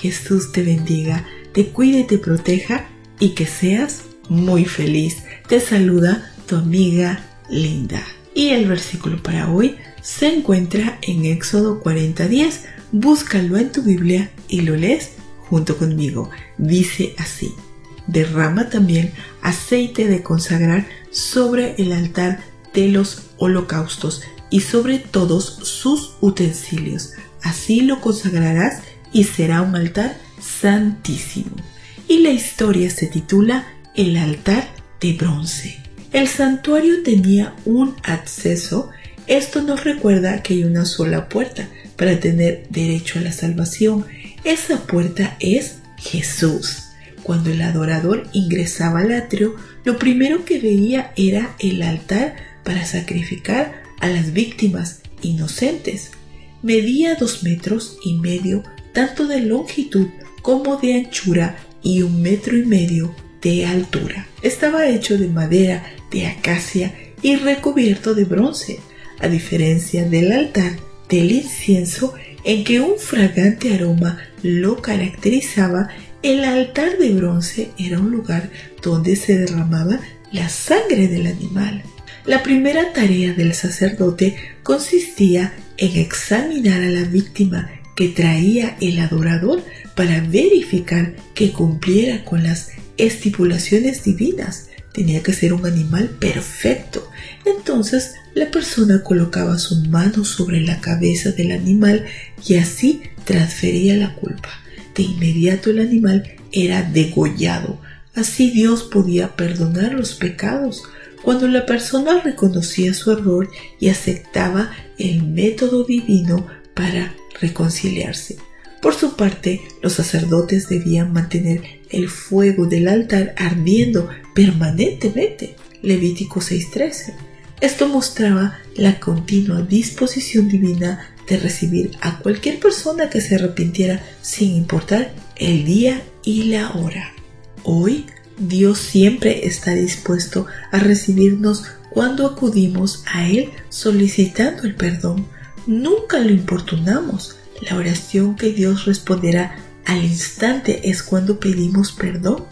Jesús te bendiga, te cuide y te proteja y que seas muy feliz. Te saluda tu amiga Linda. Y el versículo para hoy se encuentra en Éxodo 40:10. Búscalo en tu Biblia y lo lees junto conmigo. Dice así: Derrama también aceite de consagrar sobre el altar de los holocaustos y sobre todos sus utensilios. Así lo consagrarás y será un altar santísimo. Y la historia se titula El altar de bronce. El santuario tenía un acceso. Esto nos recuerda que hay una sola puerta para tener derecho a la salvación. Esa puerta es Jesús. Cuando el adorador ingresaba al atrio, lo primero que veía era el altar para sacrificar a las víctimas inocentes. Medía dos metros y medio tanto de longitud como de anchura y un metro y medio de altura. Estaba hecho de madera de acacia y recubierto de bronce, a diferencia del altar del incienso en que un fragante aroma lo caracterizaba, el altar de bronce era un lugar donde se derramaba la sangre del animal. La primera tarea del sacerdote consistía en examinar a la víctima que traía el adorador para verificar que cumpliera con las estipulaciones divinas. Tenía que ser un animal perfecto. Entonces la persona colocaba su mano sobre la cabeza del animal y así transfería la culpa. De inmediato el animal era degollado. Así Dios podía perdonar los pecados. Cuando la persona reconocía su error y aceptaba el método divino para reconciliarse. Por su parte, los sacerdotes debían mantener el fuego del altar ardiendo permanentemente. Levítico 6:13. Esto mostraba la continua disposición divina de recibir a cualquier persona que se arrepintiera sin importar el día y la hora. Hoy, Dios siempre está dispuesto a recibirnos cuando acudimos a Él solicitando el perdón nunca lo importunamos. La oración que Dios responderá al instante es cuando pedimos perdón.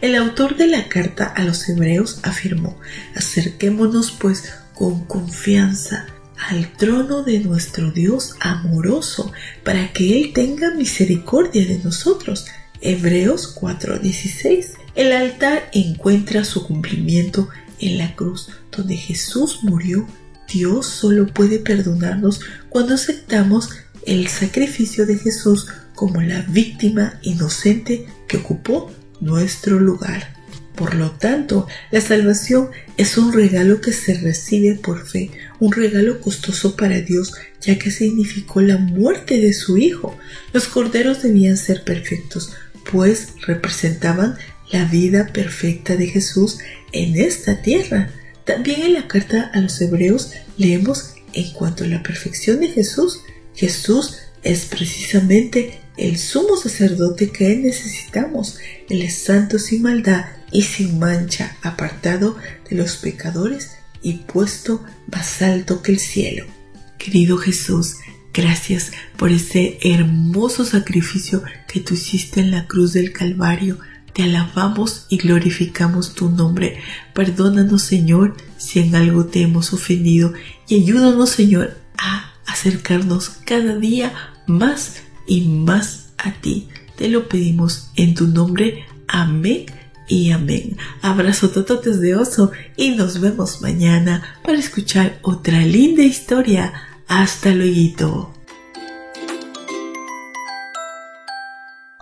El autor de la carta a los hebreos afirmó, acerquémonos pues con confianza al trono de nuestro Dios amoroso, para que Él tenga misericordia de nosotros. Hebreos 4:16. El altar encuentra su cumplimiento en la cruz, donde Jesús murió Dios solo puede perdonarnos cuando aceptamos el sacrificio de Jesús como la víctima inocente que ocupó nuestro lugar. Por lo tanto, la salvación es un regalo que se recibe por fe, un regalo costoso para Dios, ya que significó la muerte de su Hijo. Los corderos debían ser perfectos, pues representaban la vida perfecta de Jesús en esta tierra. También en la carta a los hebreos leemos en cuanto a la perfección de Jesús. Jesús es precisamente el sumo sacerdote que necesitamos. Es santo sin maldad y sin mancha, apartado de los pecadores y puesto más alto que el cielo. Querido Jesús, gracias por ese hermoso sacrificio que tú hiciste en la cruz del Calvario te alabamos y glorificamos tu nombre. Perdónanos, Señor, si en algo te hemos ofendido y ayúdanos, Señor, a acercarnos cada día más y más a ti. Te lo pedimos en tu nombre. Amén y amén. Abrazo tototes de oso y nos vemos mañana para escuchar otra linda historia. Hasta luego.